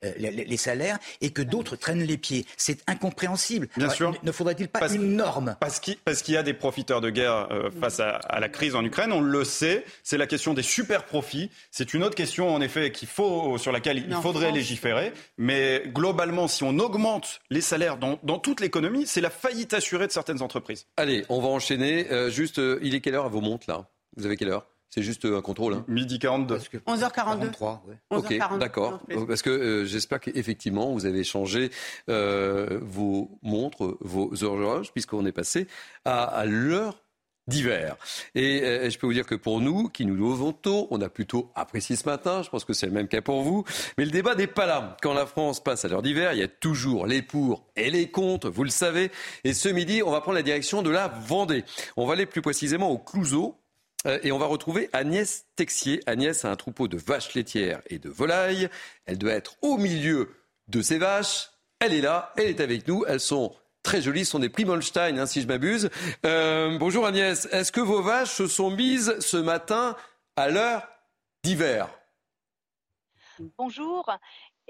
euh, les, salaires et que d'autres traînent les pieds. C'est incompréhensible. Bien sûr. Ne faudrait-il pas une norme? Parce qu'il y a des profiteurs de guerre euh, face à, la crise en Ukraine, on le sait. C'est la question des super profits. C'est une autre question en effet qu'il faut sur laquelle il faudrait légiférer. Mais globalement, si on augmente les salaires dans, toute l'économie, c'est la faillite assurée de certaines entreprises. Allez, on va enchaîner. Euh, juste, il est quelle heure à vos montres là? Vous avez quelle heure? C'est juste un contrôle. Hein. Midi 42. 11h42. 43, Ok, d'accord. Parce que euh, j'espère qu'effectivement, vous avez changé euh, vos montres, vos horloges, puisqu'on est passé à, l'heure d'hiver. Et euh, je peux vous dire que pour nous, qui nous levons tôt, on a plutôt apprécié ce matin. Je pense que c'est le même cas pour vous. Mais le débat n'est pas là. Quand la France passe à l'heure d'hiver, il y a toujours les pour et les contre, vous le savez. Et ce midi, on va prendre la direction de la Vendée. On va aller plus précisément au Clouseau, euh, et on va retrouver Agnès Texier. Agnès a un troupeau de vaches laitières et de volailles. Elle doit être au milieu de ces vaches. Elle est là, elle est avec nous. Elles sont très jolies, ce sont des Primolstein, hein, si je m'abuse. Euh, bonjour Agnès, est-ce que vos vaches se sont mises ce matin à l'heure d'hiver? Bonjour.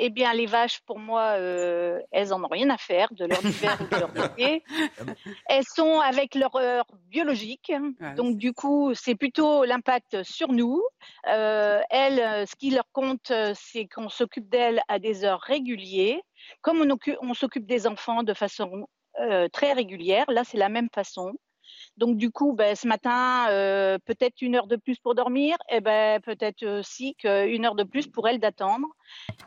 Eh bien, les vaches, pour moi, euh, elles en ont rien à faire de leur d'hiver ou de leur été. Elles sont avec leur heure biologique. donc, du coup, c'est plutôt l'impact sur nous. Euh, elles, ce qui leur compte, c'est qu'on s'occupe d'elles à des heures régulières. Comme on, on s'occupe des enfants de façon euh, très régulière, là, c'est la même façon. Donc du coup, ben, ce matin, euh, peut-être une heure de plus pour dormir, et ben peut-être aussi qu'une heure de plus pour elle d'attendre.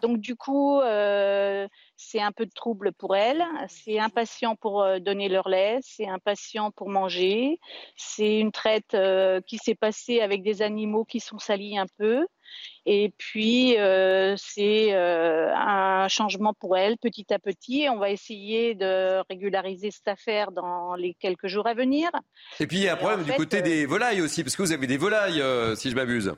Donc du coup, euh, c'est un peu de trouble pour elle. C'est impatient pour euh, donner leur lait, c'est impatient pour manger. C'est une traite qui s'est passée avec des animaux qui sont salis un peu. Et puis, euh, c'est euh, un changement pour elle petit à petit. On va essayer de régulariser cette affaire dans les quelques jours à venir. Et puis, il y a un problème du côté euh, des volailles aussi, parce que vous avez des volailles, si je m'abuse.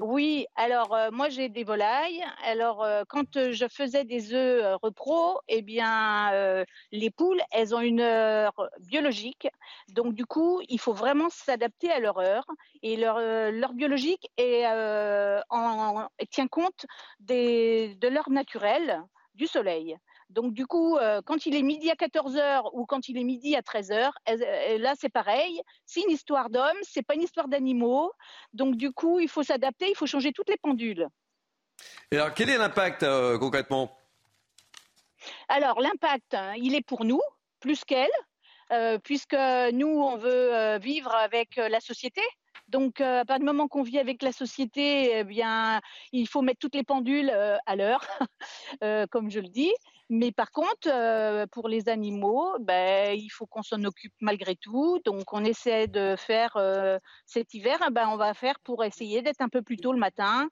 Oui, alors moi, j'ai des volailles. Alors, quand je faisais des œufs repro, eh bien, les poules, elles ont une heure biologique. Donc, du coup, il faut vraiment s'adapter à leur heure. Et leur, leur biologique est euh, en, tient compte de l'heure naturelle du soleil. Donc du coup, euh, quand il est midi à 14h ou quand il est midi à 13h, là c'est pareil. C'est une histoire d'hommes, c'est pas une histoire d'animaux. Donc du coup, il faut s'adapter, il faut changer toutes les pendules. Et alors, quel est l'impact euh, concrètement? Alors l'impact, hein, il est pour nous plus qu'elle, puisque nous on veut vivre avec la société. Donc, euh, à partir du moment qu'on vit avec la société, eh bien, il faut mettre toutes les pendules euh, à l'heure, euh, comme je le dis. Mais par contre, pour les animaux, ben, il faut qu'on s'en occupe malgré tout. Donc, on essaie de faire cet hiver, eh ben, on va faire pour essayer d'être un peu plus tôt le matin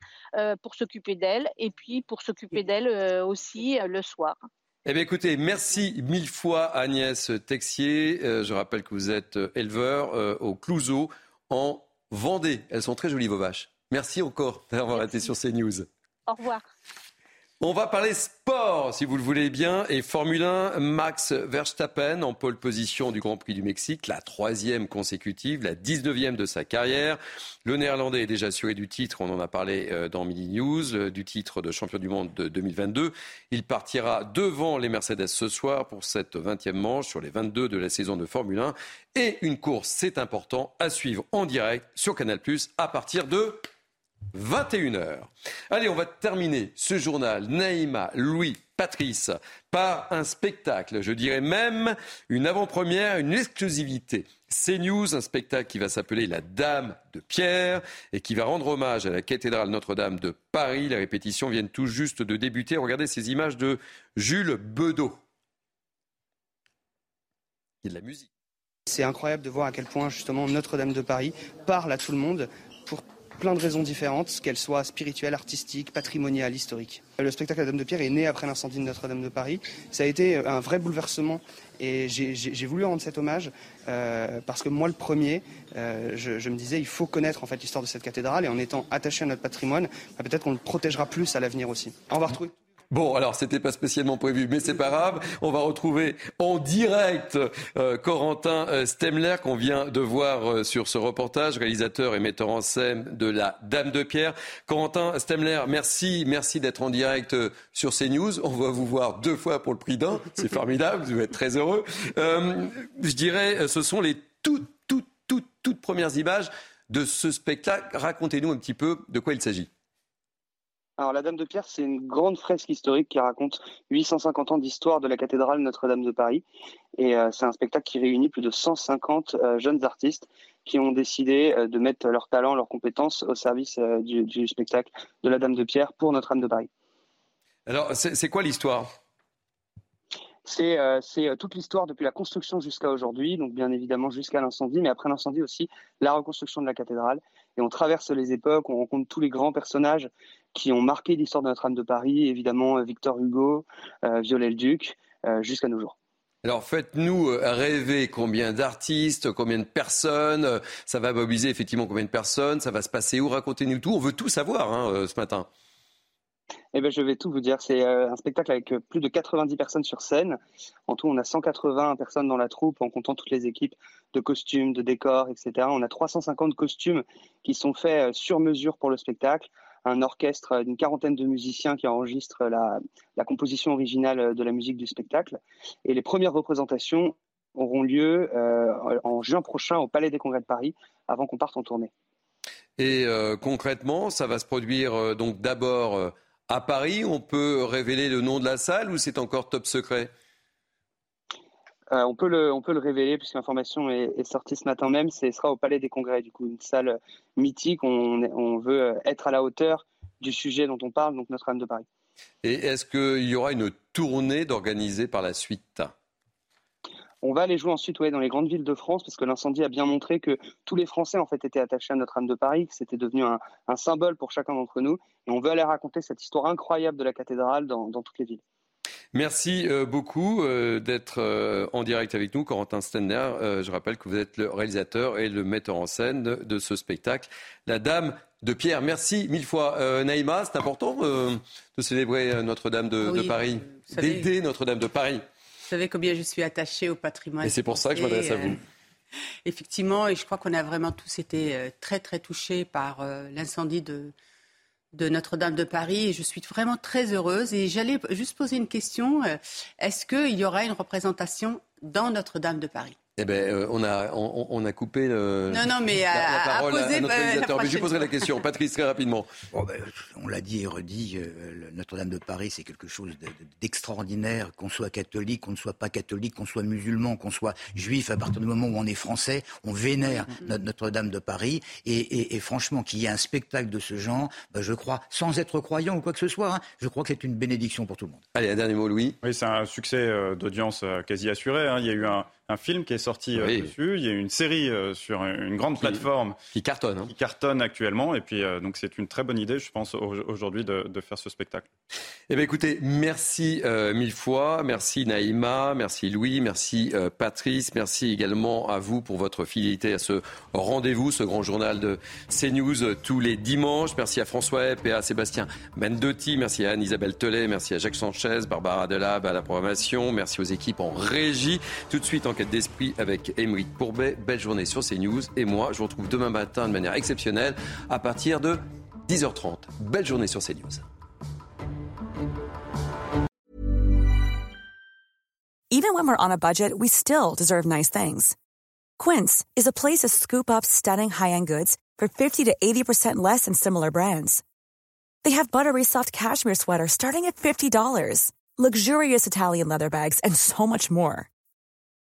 pour s'occuper d'elles et puis pour s'occuper d'elles aussi le soir. Eh bien, écoutez, merci mille fois Agnès Texier. je rappelle que vous êtes éleveur au Clouseau en Vendée. Elles sont très jolies, vos vaches. Merci encore d'avoir été sur CNews. Au revoir. On va parler sport, si vous le voulez bien, et Formule 1, Max Verstappen en pole position du Grand Prix du Mexique, la troisième consécutive, la 19e de sa carrière. Le Néerlandais est déjà assuré du titre, on en a parlé euh, dans Mini News, euh, du titre de champion du monde de 2022. Il partira devant les Mercedes ce soir pour cette 20e manche sur les 22 de la saison de Formule 1. Et une course, c'est important, à suivre en direct sur Canal+, à partir de 21h. Allez, on va terminer ce journal, Naïma, Louis, Patrice, par un spectacle, je dirais même une avant-première, une exclusivité. CNews, un spectacle qui va s'appeler La Dame de Pierre et qui va rendre hommage à la cathédrale Notre-Dame de Paris. Les répétitions viennent tout juste de débuter. Regardez ces images de Jules Bedeau. Il y a de la musique. C'est incroyable de voir à quel point justement Notre-Dame de Paris parle à tout le monde pour plein de raisons différentes, qu'elles soient spirituelles, artistiques, patrimoniales, historiques. Le spectacle La Dame de Pierre est né après l'incendie de Notre-Dame de Paris. Ça a été un vrai bouleversement et j'ai voulu rendre cet hommage euh, parce que moi, le premier, euh, je, me disais, il faut connaître en fait l'histoire de cette cathédrale et en étant attaché à notre patrimoine, bah, peut-être qu'on le protégera plus à l'avenir aussi. On va retrouver Bon, alors c'était pas spécialement prévu, mais c'est pas grave. On va retrouver en direct euh, Corentin euh, Stemler qu'on vient de voir euh, sur ce reportage, réalisateur et metteur en scène de La Dame de Pierre. Corentin Stemler, merci, merci d'être en direct sur CNews. On va vous voir deux fois pour le prix d'un, c'est formidable, vous êtes très heureux. je dirais, ce sont les toutes, toutes, toutes, toutes premières images de ce spectacle. Racontez-nous un petit peu de quoi il s'agit. Alors, la Dame de Pierre, c'est une grande fresque historique qui raconte 850 ans d'histoire de la cathédrale Notre-Dame de Paris. Et euh, c'est un spectacle qui réunit plus de 150 euh, jeunes artistes qui ont décidé euh, de mettre leur talent, leurs compétences au service du, du, spectacle de la Dame de Pierre pour Notre-Dame de Paris. Alors, c'est quoi l'histoire? C'est toute l'histoire depuis la construction jusqu'à aujourd'hui, donc bien évidemment jusqu'à l'incendie, mais après l'incendie aussi la reconstruction de la cathédrale. Et on traverse les époques, on rencontre tous les grands personnages qui ont marqué l'histoire de Notre-Dame de Paris, évidemment euh, Victor Hugo, euh, Viollet-le-Duc, euh, jusqu'à nos jours. Alors faites-nous rêver combien d'artistes, combien de personnes, ça va mobiliser effectivement combien de personnes, ça va se passer où, racontez-nous tout, on veut tout savoir hein, ce matin. Eh ben, je vais tout vous dire. C'est un spectacle avec plus de 90 personnes sur scène. En tout, on a 180 personnes dans la troupe, en comptant toutes les équipes de costumes, de décors, etc. On a 350 costumes qui sont faits sur mesure pour le spectacle un orchestre d'une quarantaine de musiciens qui enregistrent la, composition originale de la musique du spectacle. Et les premières représentations auront lieu euh, en juin prochain au Palais des Congrès de Paris, avant qu'on parte en tournée. Et euh, concrètement, ça va se produire euh, donc d'abord à Paris. On peut révéler le nom de la salle ou c'est encore top secret? Euh, on, peut le, on peut le révéler puisque l'information est, sortie ce matin même. Ce sera au Palais des Congrès, du coup, une salle mythique. On, on veut être à la hauteur du sujet dont on parle, donc Notre-Dame de Paris. Et est-ce qu'il y aura une tournée d'organiser par la suite? On va aller jouer ensuite ouais, dans les grandes villes de France parce que l'incendie a bien montré que tous les Français en fait étaient attachés à Notre-Dame de Paris, que c'était devenu un, symbole pour chacun d'entre nous. Et on veut aller raconter cette histoire incroyable de la cathédrale dans toutes les villes. Merci euh, beaucoup euh, d'être euh, en direct avec nous, Corentin Stenner. je rappelle que vous êtes le réalisateur et le metteur en scène de, ce spectacle, La Dame de Pierre. Merci mille fois. Naïma, c'est important de célébrer Notre-Dame de, Paris, d'aider Notre-Dame de Paris. Vous savez combien je suis attachée au patrimoine. Et c'est pour ça que je m'adresse à vous. Effectivement, et je crois qu'on a vraiment tous été très très touchés par l'incendie de, de Notre-Dame de Paris et je suis vraiment très heureuse. Et j'allais juste poser une question. Euh, est-ce qu'il y aura une représentation dans Notre-Dame de Paris? Eh bien, euh, on, a, on, a coupé le, non, non, mais la, parole à, notre réalisateur. mais je poserai la question. Patrice, très rapidement. Ben, on l'a dit et redit, euh, Notre-Dame de Paris, c'est quelque chose d'extraordinaire, qu'on soit catholique, qu'on ne soit pas catholique, qu'on soit musulman, qu'on soit juif, à partir du moment où on est français, on vénère mm-hmm. Notre-Dame de Paris. Et, franchement, qu'il y ait un spectacle de ce genre, ben, je crois, sans être croyant ou quoi que ce soit, hein, je crois que c'est une bénédiction pour tout le monde. Allez, un dernier mot, Louis. Oui, c'est un succès d'audience quasi assuré. Hein. Il y a eu un un film qui est sorti dessus. Il y a une série sur une grande plateforme qui cartonne, hein. qui cartonne actuellement. Et puis donc c'est une très bonne idée, je pense, aujourd'hui de, de, faire ce spectacle. Eh bien, écoutez, merci mille fois, merci Naïma, merci Louis, merci Patrice, merci également à vous pour votre fidélité à ce rendez-vous, ce grand journal de CNews tous les dimanches. Merci à François Epp et à Sébastien Mendotti. Merci à Anne-Isabelle Telet. Merci à Jacques Sanchez, Barbara Delab à la programmation. Merci aux équipes en régie. Tout de suite, avec Émeric Courbet. Belle journée sur CNews. Et moi, je vous retrouve demain matin de manière exceptionnelle à partir de 10h30. Belle journée sur CNews. Even when we're on a budget, we still deserve nice things. Quince is a place to scoop up stunning high-end goods for 50 to 80% less than similar brands. They have buttery soft cashmere sweaters starting at $50, luxurious Italian leather bags, and so much more.